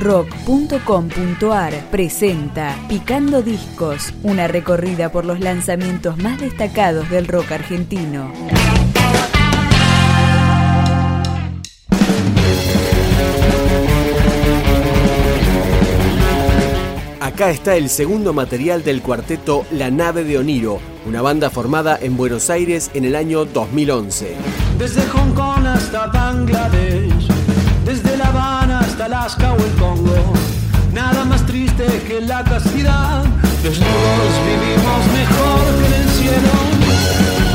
rock.com.ar presenta Picando Discos, una recorrida por los lanzamientos más destacados del rock argentino. Acá está el segundo material del cuarteto La Nave de Oniro, una banda formada en Buenos Aires en el año 2011. Desde Hong Kong hasta Bangladesh, Alaska o el Congo, nada más triste que la castidad. Desnudos vivimos mejor que en el cielo.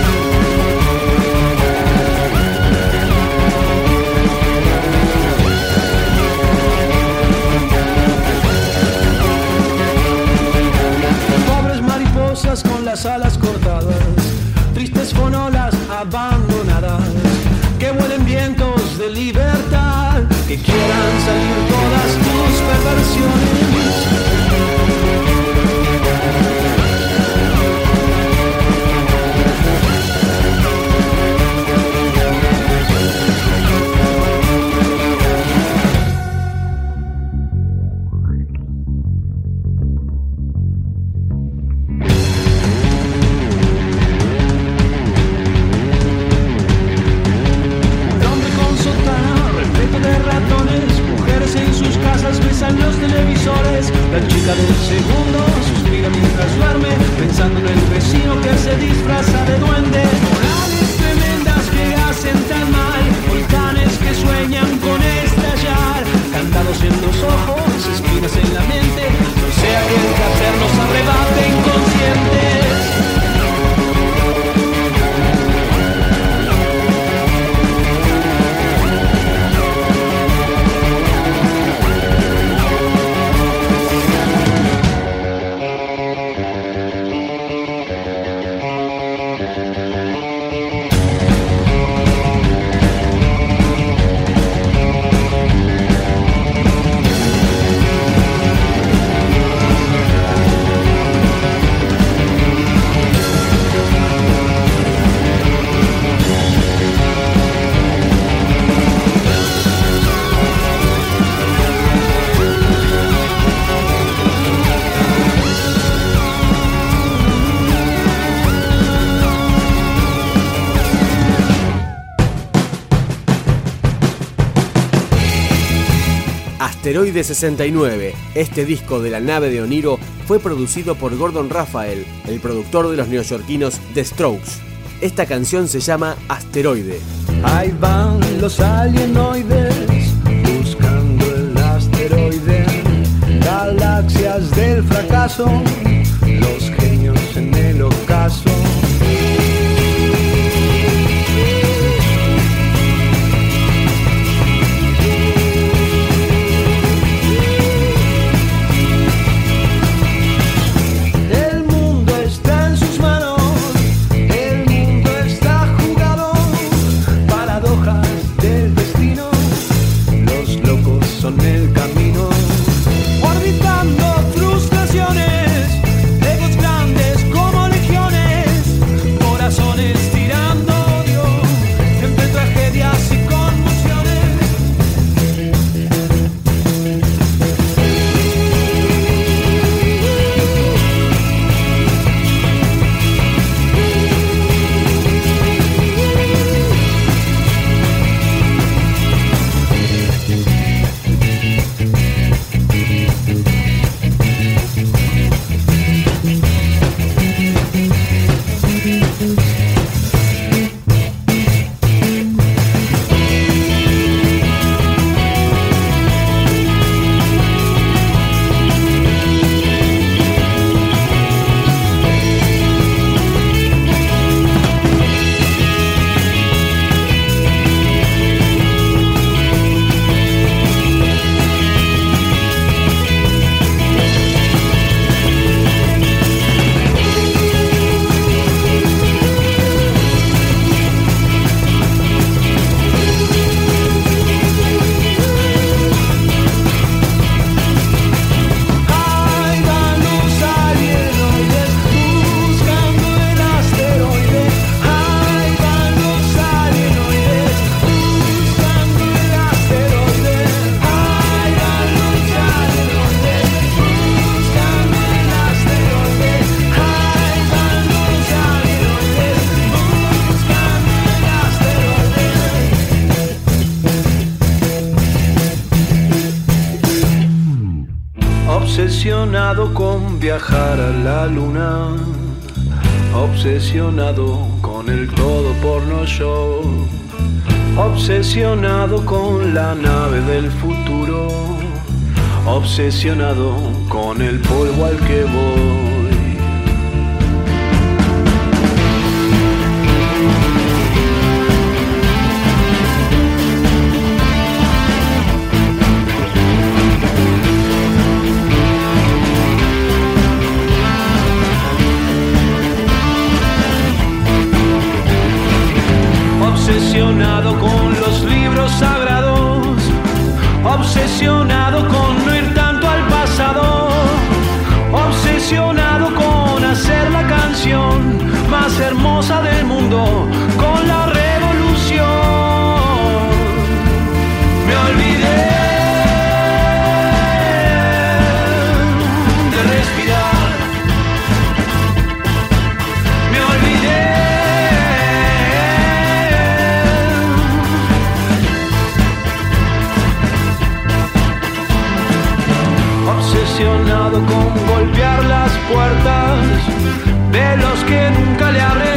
Asteroide 69, este disco de la nave de Oniro, fue producido por Gordon Raphael, el productor de los neoyorquinos The Strokes. Esta canción se llama Asteroide. Ahí van los alienoides buscando el asteroide, galaxias del fracaso, viajar a la luna, obsesionado con el todo porno show, obsesionado con la nave del futuro, obsesionado con el polvo al que voy. Del mundo, con la revolución. Me olvidé. de respirar. Me olvidé obsesionado con golpear las puertas de los que nunca le abren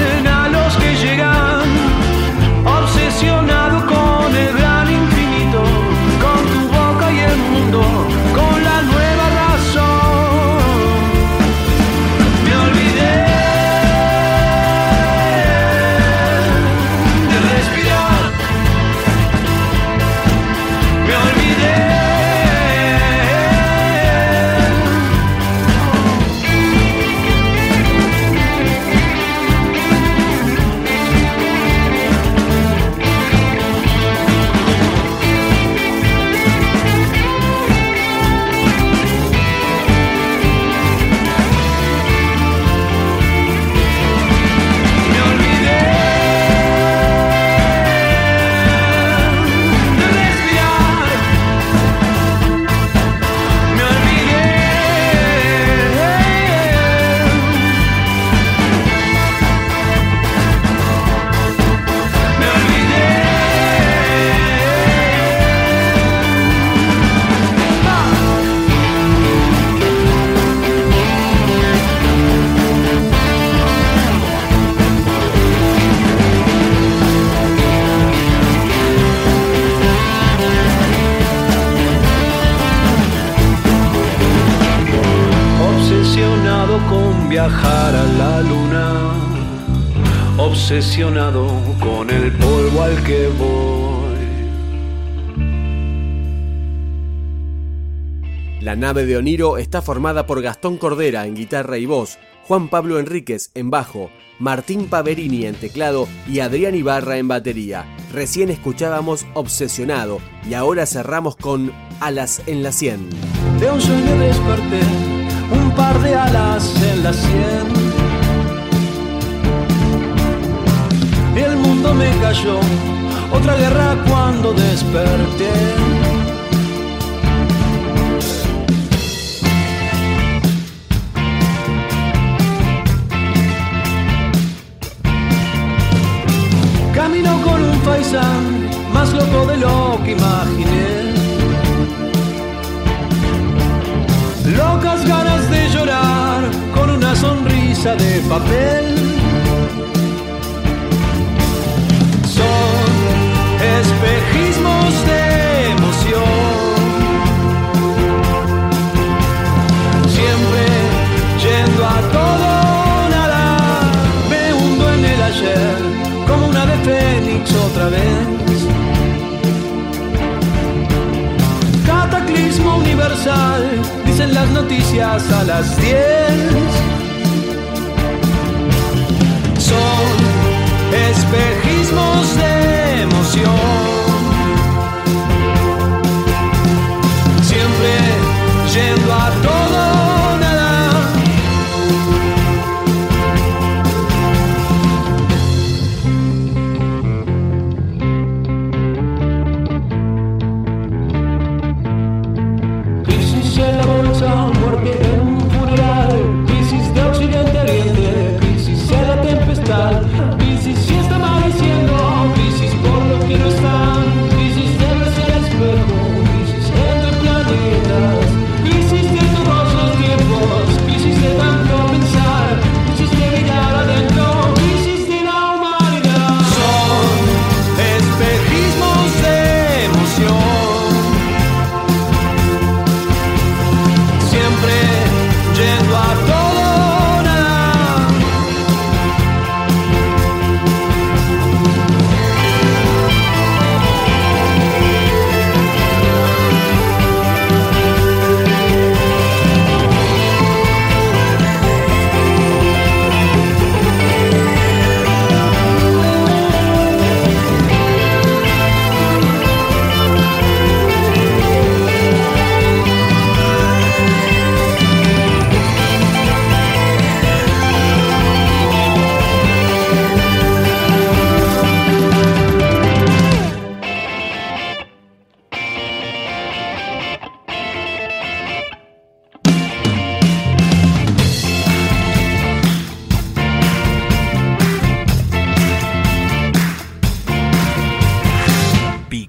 obsesionado con el polvo al que voy. La nave de Oniro está formada por Gastón Cordera en guitarra y voz, Juan Pablo Enríquez en bajo, Martín Paverini en teclado y Adrián Ibarra en batería. Recién escuchábamos Obsesionado y ahora cerramos con Alas en la Sien. De un sueño desperté, un par de alas en la sien. Me cayó, otra guerra cuando desperté. Camino con un faisán, más loco de lo que imaginé. Locas ganas de llorar con una sonrisa de papel. Dicen las noticias a las 10. Son espejismos de emoción.